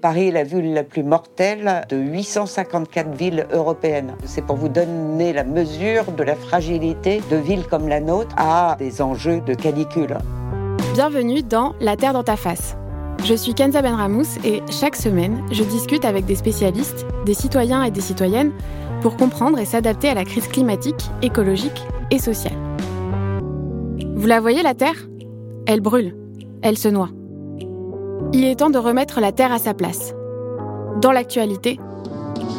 Paris est la ville la plus mortelle de 854 villes européennes. C'est pour vous donner la mesure de la fragilité de villes comme la nôtre à des enjeux de canicule. Bienvenue dans La Terre dans ta face. Je suis Kenza Benramous et chaque semaine, je discute avec des spécialistes, des citoyens et des citoyennes pour comprendre et s'adapter à la crise climatique, écologique et sociale. Vous la voyez, la Terre? Elle brûle, elle se noie. Il est temps de remettre la Terre à sa place, dans l'actualité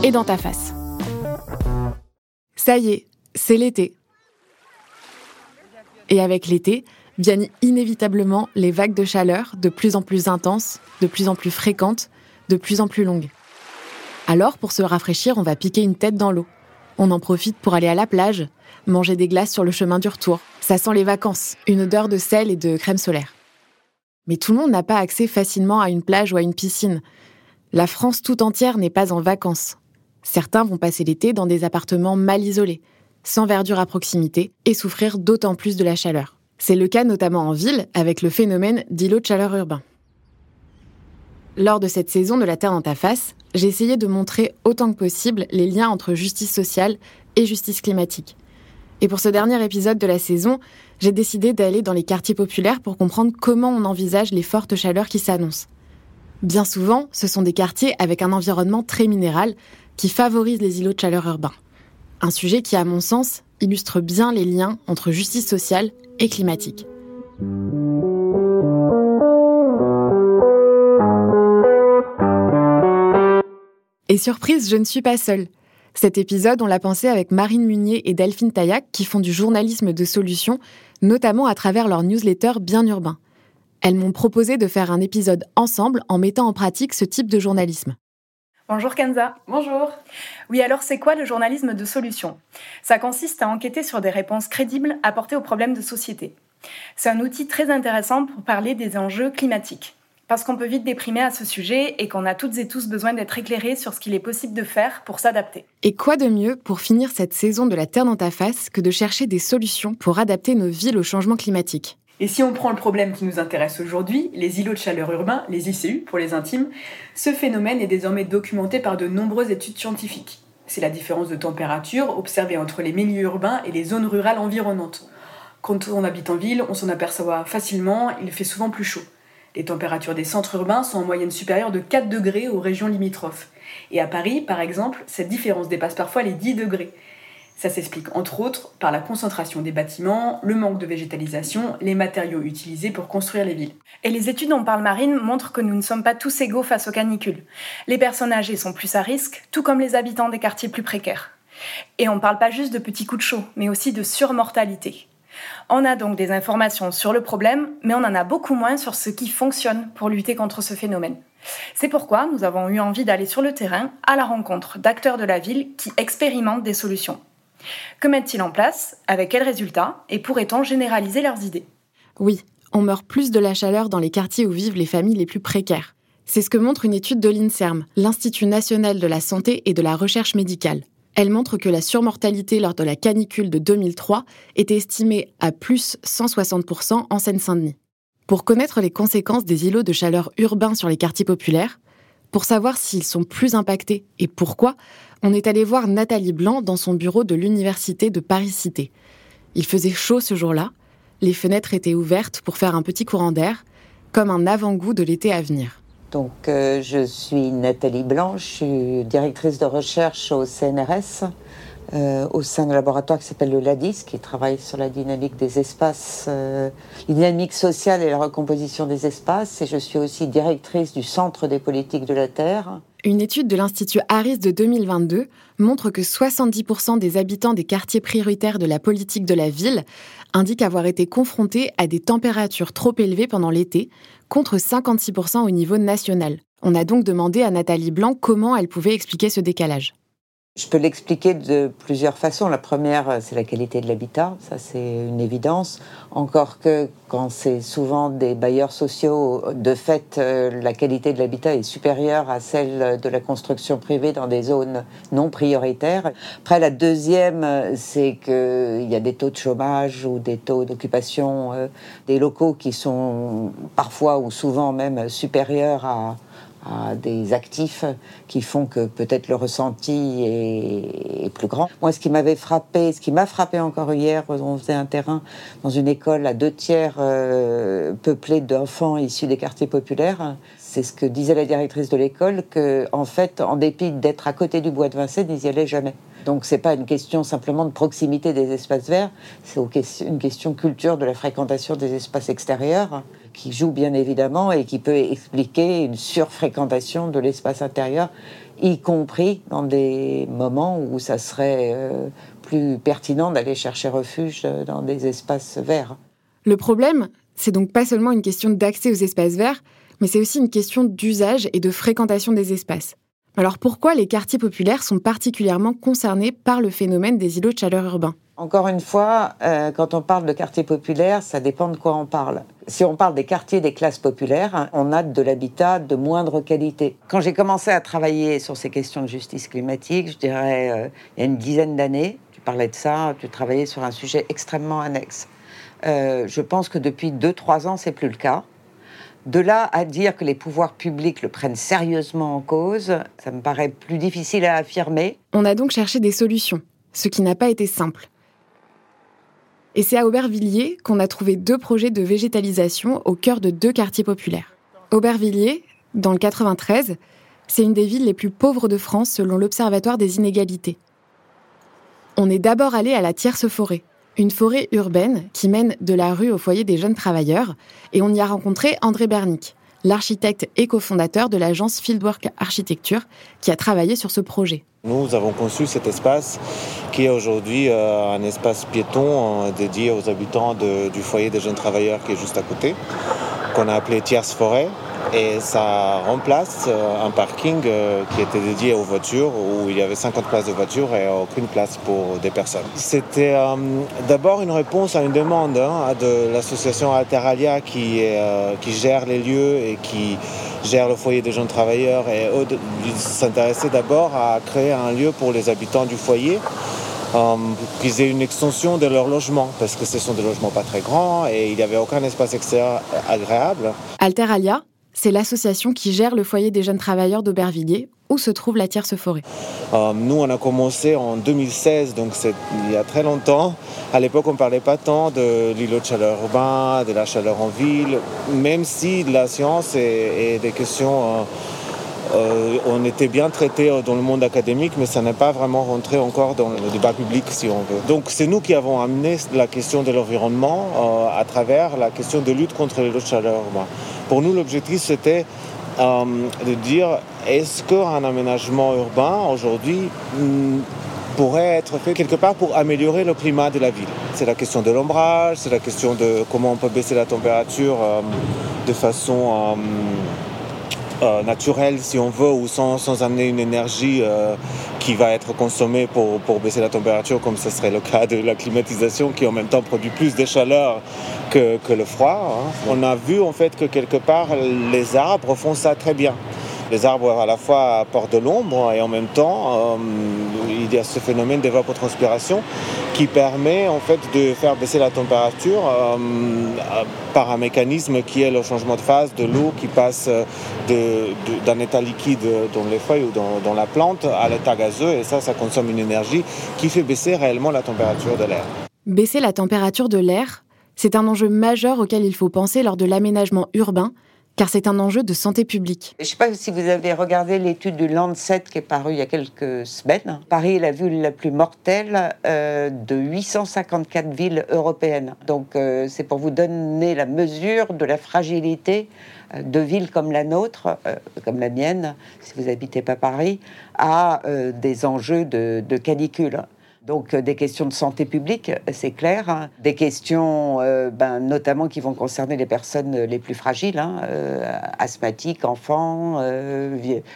et dans ta face. Ça y est, c'est l'été. Et avec l'été, viennent inévitablement les vagues de chaleur de plus en plus intenses, de plus en plus fréquentes, de plus en plus longues. Alors, pour se rafraîchir, on va piquer une tête dans l'eau. On en profite pour aller à la plage, manger des glaces sur le chemin du retour. Ça sent les vacances, une odeur de sel et de crème solaire. Mais tout le monde n'a pas accès facilement à une plage ou à une piscine. La France tout entière n'est pas en vacances. Certains vont passer l'été dans des appartements mal isolés, sans verdure à proximité, et souffrir d'autant plus de la chaleur. C'est le cas notamment en ville avec le phénomène d'îlot de chaleur urbain. Lors de cette saison de La Terre dans ta face, j'ai essayé de montrer autant que possible les liens entre justice sociale et justice climatique. Et pour ce dernier épisode de la saison, j'ai décidé d'aller dans les quartiers populaires pour comprendre comment on envisage les fortes chaleurs qui s'annoncent. Bien souvent, ce sont des quartiers avec un environnement très minéral qui favorise les îlots de chaleur urbains. Un sujet qui, à mon sens, illustre bien les liens entre justice sociale et climatique. Et surprise, je ne suis pas seule. Cet épisode, on l'a pensé avec Marine Munier et Delphine Taillac qui font du journalisme de solution, notamment à travers leur newsletter Bien Urbain. Elles m'ont proposé de faire un épisode ensemble en mettant en pratique ce type de journalisme. Bonjour Kenza. Bonjour. Oui, alors c'est quoi le journalisme de solution? Ça consiste à enquêter sur des réponses crédibles apportées aux problèmes de société. C'est un outil très intéressant pour parler des enjeux climatiques parce qu'on peut vite déprimer à ce sujet et qu'on a toutes et tous besoin d'être éclairés sur ce qu'il est possible de faire pour s'adapter. Et quoi de mieux pour finir cette saison de la Terre dans ta face que de chercher des solutions pour adapter nos villes au changement climatique? Et si on prend le problème qui nous intéresse aujourd'hui, les îlots de chaleur urbains, les ICU pour les intimes, ce phénomène est désormais documenté par de nombreuses études scientifiques. C'est la différence de température observée entre les milieux urbains et les zones rurales environnantes. Quand on habite en ville, on s'en aperçoit facilement, il fait souvent plus chaud. Les températures des centres urbains sont en moyenne supérieures de 4 degrés aux régions limitrophes. Et à Paris, par exemple, cette différence dépasse parfois les 10 degrés. Ça s'explique entre autres par la concentration des bâtiments, le manque de végétalisation, les matériaux utilisés pour construire les villes. Et les études dont parle Marine montrent que nous ne sommes pas tous égaux face aux canicules. Les personnes âgées sont plus à risque, tout comme les habitants des quartiers plus précaires. Et on ne parle pas juste de petits coups de chaud, mais aussi de surmortalité. On a donc des informations sur le problème, mais on en a beaucoup moins sur ce qui fonctionne pour lutter contre ce phénomène. C'est pourquoi nous avons eu envie d'aller sur le terrain à la rencontre d'acteurs de la ville qui expérimentent des solutions. Que mettent-ils en place? Avec quels résultats? Et pourrait-on généraliser leurs idées? Oui, on meurt plus de la chaleur dans les quartiers où vivent les familles les plus précaires. C'est ce que montre une étude de l'INSERM, l'Institut national de la santé et de la recherche médicale. Elle montre que la surmortalité lors de la canicule de 2003 était estimée à plus 160% en Seine-Saint-Denis. Pour connaître les conséquences des îlots de chaleur urbains sur les quartiers populaires, pour savoir s'ils sont plus impactés et pourquoi, on est allé voir Nathalie Blanc dans son bureau de l'Université de Paris-Cité. Il faisait chaud ce jour-là, les fenêtres étaient ouvertes pour faire un petit courant d'air, comme un avant-goût de l'été à venir. Donc, euh, je suis Nathalie Blanche, je suis directrice de recherche au CNRS, euh, au sein d'un laboratoire qui s'appelle le LADIS, qui travaille sur la dynamique des espaces, euh, la dynamique sociale et la recomposition des espaces. Et je suis aussi directrice du Centre des politiques de la Terre. Une étude de l'Institut Harris de 2022 montre que 70% des habitants des quartiers prioritaires de la politique de la ville indiquent avoir été confrontés à des températures trop élevées pendant l'été, contre 56% au niveau national. On a donc demandé à Nathalie Blanc comment elle pouvait expliquer ce décalage. Je peux l'expliquer de plusieurs façons. La première, c'est la qualité de l'habitat, ça c'est une évidence. Encore que quand c'est souvent des bailleurs sociaux, de fait, euh, la qualité de l'habitat est supérieure à celle de la construction privée dans des zones non prioritaires. Après, la deuxième, c'est qu'il y a des taux de chômage ou des taux d'occupation euh, des locaux qui sont parfois ou souvent même supérieurs à à des actifs qui font que peut-être le ressenti est, plus grand. Moi, ce qui m'avait frappé, ce qui m'a frappé encore hier, on faisait un terrain dans une école à deux tiers euh, peuplée d'enfants issus des quartiers populaires. C'est ce que disait la directrice de l'école, que en fait, en dépit d'être à côté du bois de Vincennes, ils n'y allaient jamais. Donc c'est pas une question simplement de proximité des espaces verts, c'est une question culture de la fréquentation des espaces extérieurs qui joue bien évidemment et qui peut expliquer une surfréquentation de l'espace intérieur, y compris dans des moments où ça serait euh, plus pertinent d'aller chercher refuge dans des espaces verts. Le problème, c'est donc pas seulement une question d'accès aux espaces verts, mais c'est aussi une question d'usage et de fréquentation des espaces. Alors pourquoi les quartiers populaires sont particulièrement concernés par le phénomène des îlots de chaleur urbains? Encore une fois, euh, quand on parle de quartiers populaires, ça dépend de quoi on parle. Si on parle des quartiers des classes populaires, on a de l'habitat de moindre qualité. Quand j'ai commencé à travailler sur ces questions de justice climatique, je dirais euh, il y a une dizaine d'années, tu parlais de ça, tu travaillais sur un sujet extrêmement annexe. Euh, je pense que depuis 2-3 ans, c'est plus le cas. De là à dire que les pouvoirs publics le prennent sérieusement en cause, ça me paraît plus difficile à affirmer. On a donc cherché des solutions, ce qui n'a pas été simple. Et c'est à Aubervilliers qu'on a trouvé deux projets de végétalisation au cœur de deux quartiers populaires. Aubervilliers, dans le 93, c'est une des villes les plus pauvres de France selon l'Observatoire des inégalités. On est d'abord allé à la Tierce Forêt, une forêt urbaine qui mène de la rue au foyer des jeunes travailleurs, et on y a rencontré André Bernick, l'architecte et cofondateur de l'agence Fieldwork Architecture, qui a travaillé sur ce projet. Nous avons conçu cet espace qui est aujourd'hui euh, un espace piéton euh, dédié aux habitants du foyer des jeunes travailleurs qui est juste à côté, qu'on a appelé Tierce Forêt. Et ça remplace euh, un parking euh, qui était dédié aux voitures, où il y avait 50 places de voitures et aucune place pour des personnes. C'était euh, d'abord une réponse à une demande hein, de l'association Alteralia qui, qui gère les lieux et qui gère le foyer des jeunes travailleurs. Et eux s'intéressaient d'abord à créer un lieu pour les habitants du foyer. qu'ils aient une extension de leur logement, parce que ce sont des logements pas très grands et il n'y avait aucun espace extérieur agréable. Alteralia, c'est l'association qui gère le foyer des jeunes travailleurs d'Aubervilliers, où se trouve la Tierce Forêt. Euh, nous, on a commencé en 2016, donc c'est il y a très longtemps. À l'époque, on ne parlait pas tant de l'îlot de chaleur urbain, de la chaleur en ville, même si la science et, des questions... Euh, euh, on était bien traité dans le monde académique, mais ça n'est pas vraiment rentré encore dans le débat public, si on veut. Donc c'est nous qui avons amené la question de l'environnement à travers la question de lutte contre les de chaleur. Pour nous, l'objectif, c'était euh, de dire est-ce qu'un aménagement urbain aujourd'hui hmm, pourrait être fait quelque part pour améliorer le climat de la ville? C'est la question de l'ombrage, c'est la question de comment on peut baisser la température euh, de façon euh, naturel, si on veut, ou sans, sans amener une énergie euh, qui va être consommée pour, pour, baisser la température, comme ce serait le cas de la climatisation, qui en même temps produit plus de chaleur que, que le froid. Hein. On a vu en fait que quelque part, les arbres font ça très bien. Les arbres à la fois apportent de l'ombre et en même temps, euh, il y a ce phénomène d'évapotranspiration qui permet en fait de faire baisser la température euh, par un mécanisme qui est le changement de phase de l'eau qui passe d'un état liquide dans les feuilles ou dans, dans la plante à l'état gazeux et ça, ça consomme une énergie qui fait baisser réellement la température de l'air. Baisser la température de l'air, c'est un enjeu majeur auquel il faut penser lors de l'aménagement urbain car c'est un enjeu de santé publique. Je ne sais pas si vous avez regardé l'étude du Lancet qui est parue il y a quelques semaines. Paris est la ville la plus mortelle euh, de 854 villes européennes. Donc euh, c'est pour vous donner la mesure de la fragilité euh, de villes comme la nôtre, comme la mienne, si vous n'habitez pas Paris, à des enjeux de, de canicule. Donc euh, des questions de santé publique, c'est clair. Hein. Des questions euh, ben, notamment qui vont concerner les personnes les plus fragiles, hein, euh, asthmatiques, enfants,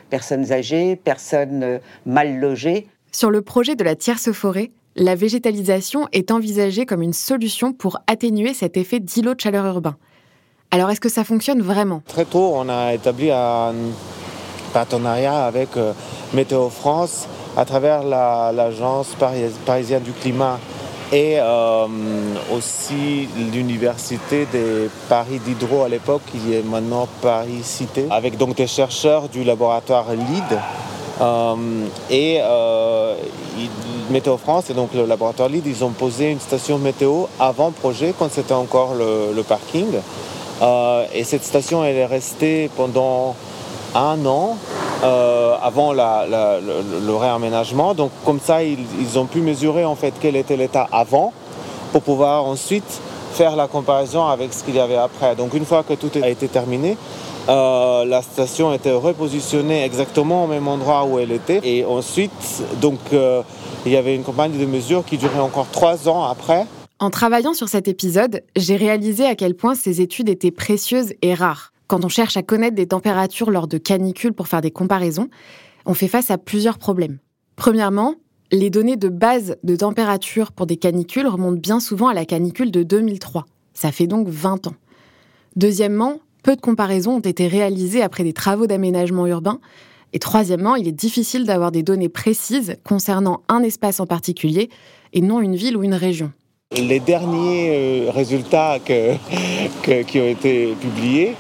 personnes âgées, personnes mal logées. Sur le projet de la tierce forêt, la végétalisation est envisagée comme une solution pour atténuer cet effet d'îlot de chaleur urbain. Alors est-ce que ça fonctionne vraiment? Très tôt, on a établi un partenariat avec Météo France à travers l'agence parisienne du climat et euh, aussi l'université de Paris d'Hydro à l'époque, qui est maintenant Paris Cité, avec donc des chercheurs du laboratoire LEED. Euh, et euh, Météo France et donc le laboratoire LEED, ils ont posé une station météo avant projet, quand c'était encore le, parking. et cette station, elle est restée pendant un an euh, avant le, réaménagement. Donc comme ça, ils, ont pu mesurer en fait quel était l'état avant pour pouvoir ensuite faire la comparaison avec ce qu'il y avait après. Donc une fois que tout a été terminé, euh, la station été repositionnée exactement au même endroit où elle était. Et ensuite, donc, euh, il y avait une campagne de mesure qui durait encore trois ans après. En travaillant sur cet épisode, j'ai réalisé à quel point ces études étaient précieuses et rares. Quand on cherche à connaître des températures lors de canicules pour faire des comparaisons, on fait face à plusieurs problèmes. Premièrement, les données de base de température pour des canicules remontent bien souvent à la canicule de 2003. Ça fait donc 20 ans. Deuxièmement, peu de comparaisons ont été réalisées après des travaux d'aménagement urbain. Et troisièmement, il est difficile d'avoir des données précises concernant un espace en particulier et non une ville ou une région. Les derniers euh, résultats qui ont été publiés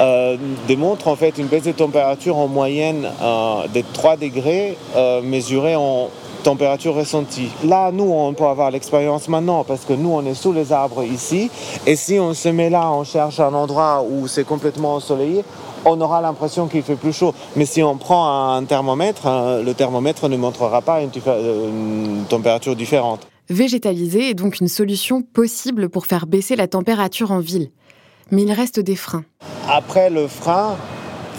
euh, démontre en fait une baisse de température en moyenne euh, de 3 degrés euh, mesurée en température ressentie. Là, nous, on peut avoir l'expérience maintenant parce que nous, on est sous les arbres ici. Et si on se met là, on cherche un endroit où c'est complètement ensoleillé, on aura l'impression qu'il fait plus chaud. Mais si on prend un thermomètre, le thermomètre ne montrera pas une, une température différente. Végétaliser est donc une solution possible pour faire baisser la température en ville mais il reste des freins. Après le frein,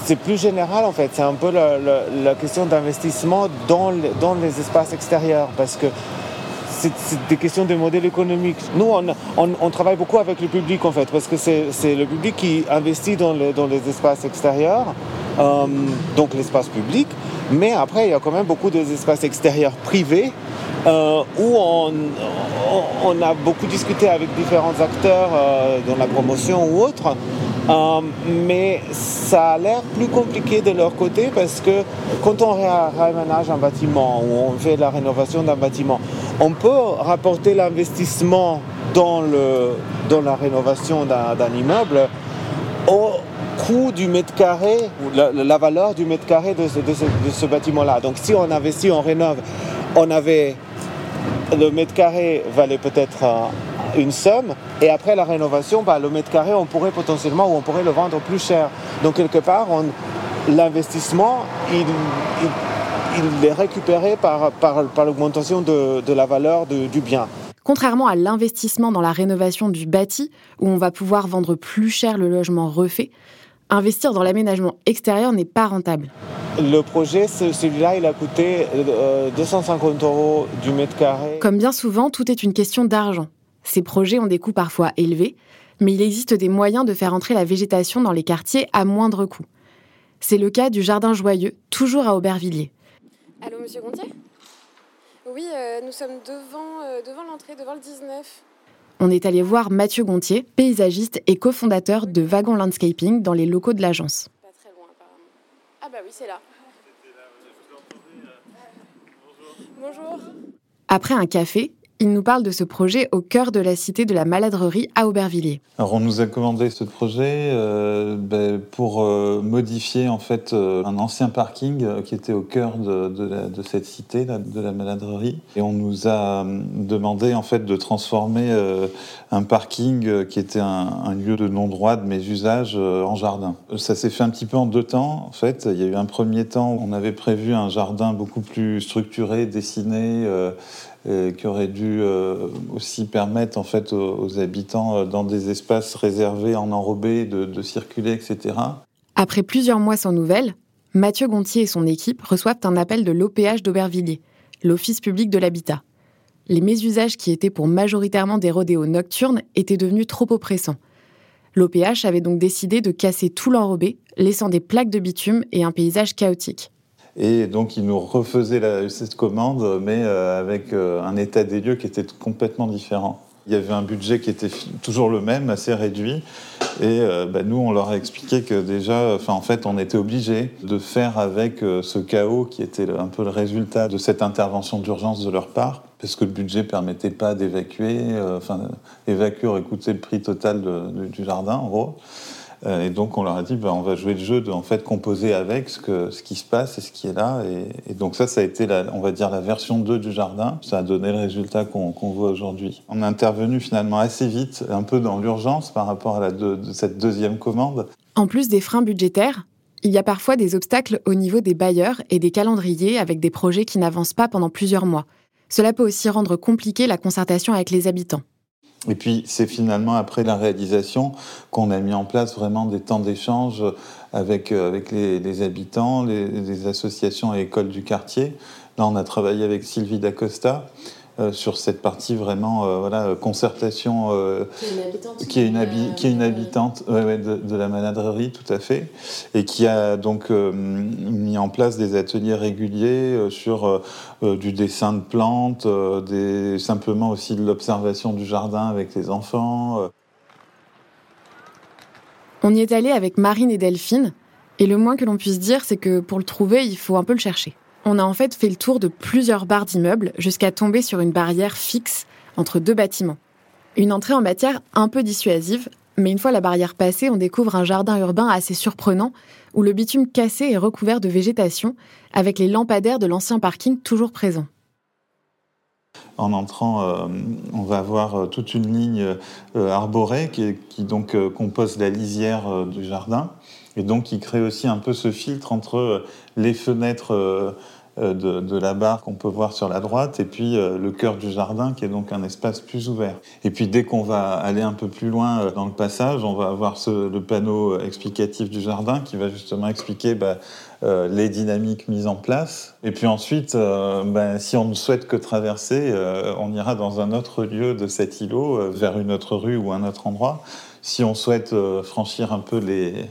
c'est plus général en fait, c'est un peu la, question d'investissement dans, dans, les espaces extérieurs parce que c'est des questions de modèle économique. Nous, on, travaille beaucoup avec le public en fait, parce que c'est le public qui investit dans, dans les espaces extérieurs, euh, donc l'espace public, mais après, il y a quand même beaucoup d'espaces extérieurs privés euh, où on, on, a beaucoup discuté avec différents acteurs euh, dans la promotion ou autre. Euh, mais ça a l'air plus compliqué de leur côté parce que quand on réaménage un bâtiment ou on fait la rénovation d'un bâtiment, on peut rapporter l'investissement dans, dans la rénovation d'un immeuble au coût du mètre carré, la, la valeur du mètre carré de ce, de ce bâtiment-là. Donc si on investit, on rénove, on avait le mètre carré valait peut-être une somme, et après la rénovation, bah, le mètre carré, on pourrait potentiellement, ou on pourrait le vendre plus cher. Donc quelque part, l'investissement, il, est récupéré par, par, l'augmentation de, la valeur du bien. Contrairement à l'investissement dans la rénovation du bâti, où on va pouvoir vendre plus cher le logement refait, investir dans l'aménagement extérieur n'est pas rentable. Le projet, celui-là, il a coûté 250 euh, euros du mètre carré. Comme bien souvent, tout est une question d'argent. Ces projets ont des coûts parfois élevés, mais il existe des moyens de faire entrer la végétation dans les quartiers à moindre coût. C'est le cas du Jardin Joyeux, toujours à Aubervilliers. Allô, monsieur Gontier? Oui, euh, nous sommes devant, euh, devant l'entrée, devant le 19. On est allé voir Mathieu Gontier, paysagiste et cofondateur de Wagon Landscaping dans les locaux de l'agence. Pas très loin, apparemment. Ah bah oui, c'est là. Bonjour. Après un café, il nous parle de ce projet au cœur de la cité de la Maladrerie à Aubervilliers. On nous a commandé ce projet euh, ben, pour euh, modifier en fait euh, un ancien parking qui était au cœur de, cette cité de la Maladrerie et on nous a demandé en fait de transformer un parking qui était un, lieu de non-droit de mes usages en jardin. Ça s'est fait un petit peu en deux temps en fait. Il y a eu un premier temps où on avait prévu un jardin beaucoup plus structuré, dessiné qui aurait dû euh, aussi permettre en fait aux, habitants euh, dans des espaces réservés en enrobé de, circuler, etc. Après plusieurs mois sans nouvelles, Mathieu Gontier et son équipe reçoivent un appel de l'OPH d'Aubervilliers, l'Office public de l'habitat. Les mésusages qui étaient pour majoritairement des rodéos nocturnes étaient devenus trop oppressants. L'OPH avait donc décidé de casser tout l'enrobé, laissant des plaques de bitume et un paysage chaotique. Et donc, il nous refaisait cette commande, mais euh, avec euh, un état des lieux qui était complètement différent. Il y avait un budget qui était toujours le même, assez réduit. Et euh, bah, nous, on leur a expliqué que déjà, en fait, on était obligé de faire avec euh, ce chaos qui était un peu le résultat de cette intervention d'urgence de leur part, parce que le budget ne permettait pas d'évacuer. Euh, enfin, évacuer aurait coûté le prix total du jardin, en gros. Euh, et donc on leur a dit, ben, on va jouer le jeu de en fait composer avec ce, que, ce qui se passe et ce qui est là. Et, donc ça, ça a été, la, on va dire, la version 2 du jardin. Ça a donné le résultat qu'on voit aujourd'hui. On a intervenu finalement assez vite, un peu dans l'urgence par rapport à cette deuxième commande. En plus des freins budgétaires, il y a parfois des obstacles au niveau des bailleurs et des calendriers avec des projets qui n'avancent pas pendant plusieurs mois. Cela peut aussi rendre compliqué la concertation avec les habitants. Et puis c'est finalement après la réalisation qu'on a mis en place vraiment des temps d'échange avec, euh, avec les, habitants, les, associations et écoles du quartier. Là, on a travaillé avec Sylvie D'Acosta euh, sur cette partie vraiment euh, voilà, concertation euh, qui est une habitante, qui est une, habitante de, la maladrerie tout à fait et qui a donc mis en place des ateliers réguliers sur du dessin de plantes, des, simplement aussi de l'observation du jardin avec les enfants. On y est allé avec Marine et Delphine et le moins que l'on puisse dire c'est que pour le trouver il faut un peu le chercher. On a en fait fait le tour de plusieurs barres d'immeubles jusqu'à tomber sur une barrière fixe entre deux bâtiments. Une entrée en matière un peu dissuasive, mais une fois la barrière passée, on découvre un jardin urbain assez surprenant où le bitume cassé est recouvert de végétation avec les lampadaires de l'ancien parking toujours présents. En entrant, euh, on va voir euh, toute une ligne euh, arborée qui, compose la lisière du jardin et donc qui crée aussi un peu ce filtre entre les fenêtres euh, de, la barre qu'on peut voir sur la droite, et puis euh, le cœur du jardin, qui est donc un espace plus ouvert. Et puis dès qu'on va aller un peu plus loin euh, dans le passage, on va avoir le panneau explicatif du jardin qui va justement expliquer bah, les dynamiques mises en place. Et puis ensuite, bah, si on ne souhaite que traverser, on ira dans un autre lieu de cet îlot, vers une autre rue ou un autre endroit. Si on souhaite franchir un peu les,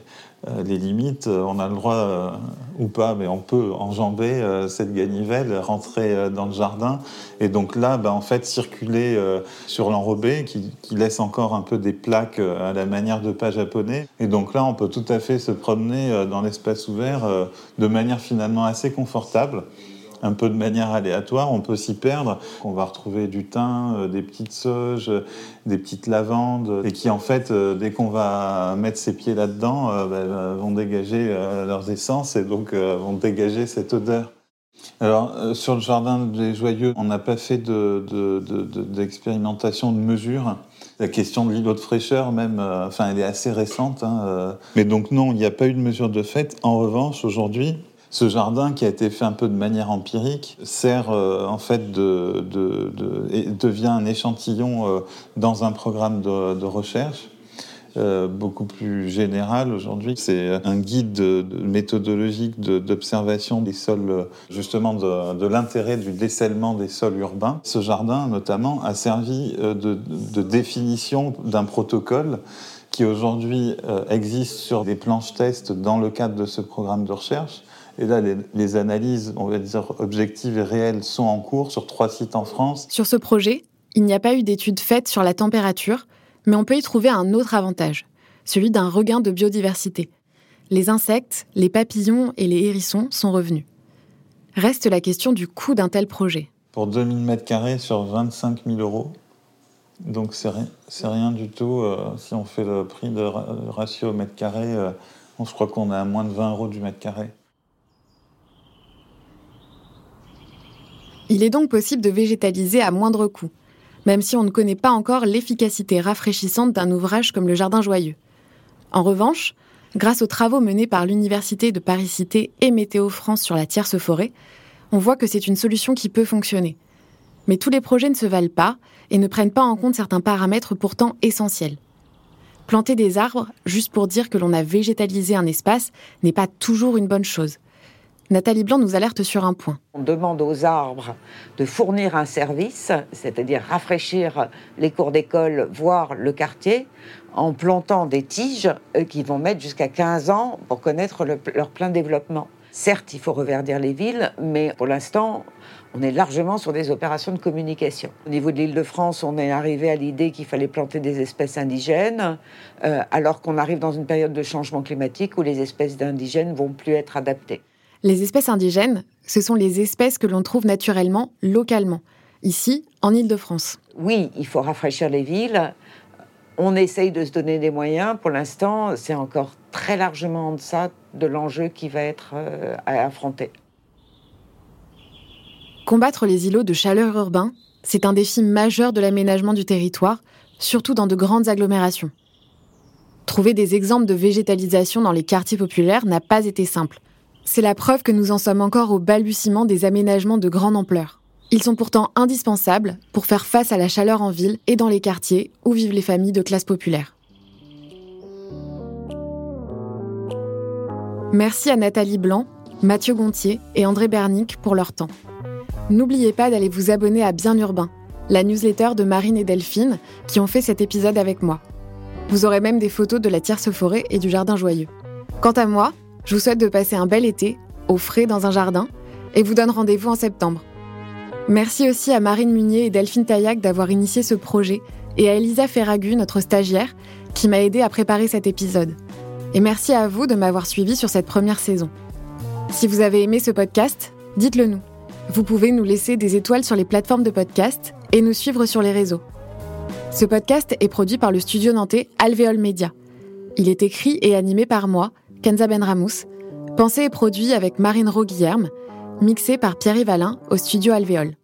les limites, euh, on a le droit euh, ou pas, mais on peut enjamber cette ganivelle, rentrer dans le jardin, et donc là, bah, en fait, circuler sur l'enrobé qui, laisse encore un peu des plaques à la manière de pas japonais. Et donc là, on peut tout à fait se promener dans l'espace ouvert de manière finalement assez confortable un peu de manière aléatoire, on peut s'y perdre. On va retrouver du thym, euh, des petites sauges, des petites lavandes, et qui en fait, euh, dès qu'on va mettre ses pieds là-dedans, euh, bah, vont dégager leurs essences et donc vont dégager cette odeur. Alors, sur le jardin des Joyeux, on n'a pas fait d'expérimentation de, de, de, mesure. La question de l'îlot de fraîcheur, même, enfin, elle est assez récente. Hein, mais donc, non, il n'y a pas eu de mesure de fait. En revanche, aujourd'hui, ce jardin, qui a été fait un peu de manière empirique, sert euh, en fait de, devient un échantillon euh, dans un programme de, recherche. Euh, beaucoup plus général aujourd'hui. C'est un guide méthodologique d'observation des sols, justement de, l'intérêt du décèlement des sols urbains. Ce jardin, notamment, a servi de, définition d'un protocole qui aujourd'hui existe sur des planches tests dans le cadre de ce programme de recherche et là, les, analyses, on va dire, objectives et réelles sont en cours sur trois sites en France. Sur ce projet, il n'y a pas eu d'études faites sur la température, mais on peut y trouver un autre avantage, celui d'un regain de biodiversité. Les insectes, les papillons et les hérissons sont revenus. Reste la question du coût d'un tel projet. Pour 2000 m2 sur 25 000 euros, donc c'est rien, rien, du tout. Euh, si on fait le prix de ratio au mètre carré, euh, je crois qu'on est à moins de 20 euros du mètre carré. Il est donc possible de végétaliser à moindre coût, même si on ne connaît pas encore l'efficacité rafraîchissante d'un ouvrage comme le Jardin Joyeux. En revanche, grâce aux travaux menés par l'Université de Paris-Cité et Météo France sur la tierce forêt, on voit que c'est une solution qui peut fonctionner. Mais tous les projets ne se valent pas et ne prennent pas en compte certains paramètres pourtant essentiels. Planter des arbres, juste pour dire que l'on a végétalisé un espace, n'est pas toujours une bonne chose. Nathalie Blanc nous alerte sur un point. On demande aux arbres de fournir un service, c'est-à-dire rafraîchir les cours d'école, voire le quartier, en plantant des tiges euh, qui vont mettre jusqu'à 15 ans pour connaître leur plein développement. Certes, il faut reverdir les villes, mais pour l'instant, on est largement sur des opérations de communication. Au niveau de l'île de France, on est arrivé à l'idée qu'il fallait planter des espèces indigènes, euh, alors qu'on arrive dans une période de changement climatique où les espèces d'indigènes vont plus être adaptées. Les espèces indigènes, ce sont les espèces que l'on trouve naturellement, localement, ici, en île de France. Oui, il faut rafraîchir les villes. On essaye de se donner des moyens. Pour l'instant, c'est encore très largement en deçà de l'enjeu qui va être euh, à affronter. Combattre les îlots de chaleur urbain, c'est un défi majeur de l'aménagement du territoire, surtout dans de grandes agglomérations. Trouver des exemples de végétalisation dans les quartiers populaires n'a pas été simple. C'est la preuve que nous en sommes encore au balbutiement des aménagements de grande ampleur. Ils sont pourtant indispensables pour faire face à la chaleur en ville et dans les quartiers où vivent les familles de classe populaire. Merci à Nathalie Blanc, Mathieu Gontier et André Bernic pour leur temps. N'oubliez pas d'aller vous abonner à Bien Urbain, la newsletter de Marine et Delphine qui ont fait cet épisode avec moi. Vous aurez même des photos de la tierce forêt et du jardin joyeux. Quant à moi, je vous souhaite de passer un bel été, au frais dans un jardin, et vous donne rendez-vous en septembre. Merci aussi à Marine Munier et Delphine Taillac d'avoir initié ce projet, et à Elisa Ferragu, notre stagiaire, qui m'a aidé à préparer cet épisode. Et merci à vous de m'avoir suivi sur cette première saison. Si vous avez aimé ce podcast, dites-le nous. Vous pouvez nous laisser des étoiles sur les plateformes de podcast et nous suivre sur les réseaux. Ce podcast est produit par le studio nantais Alvéole Média. Il est écrit et animé par moi, Kenza Benramous, pensé et produit avec Marine Roguillerme, mixé par Pierre Yvalin au studio Alvéole.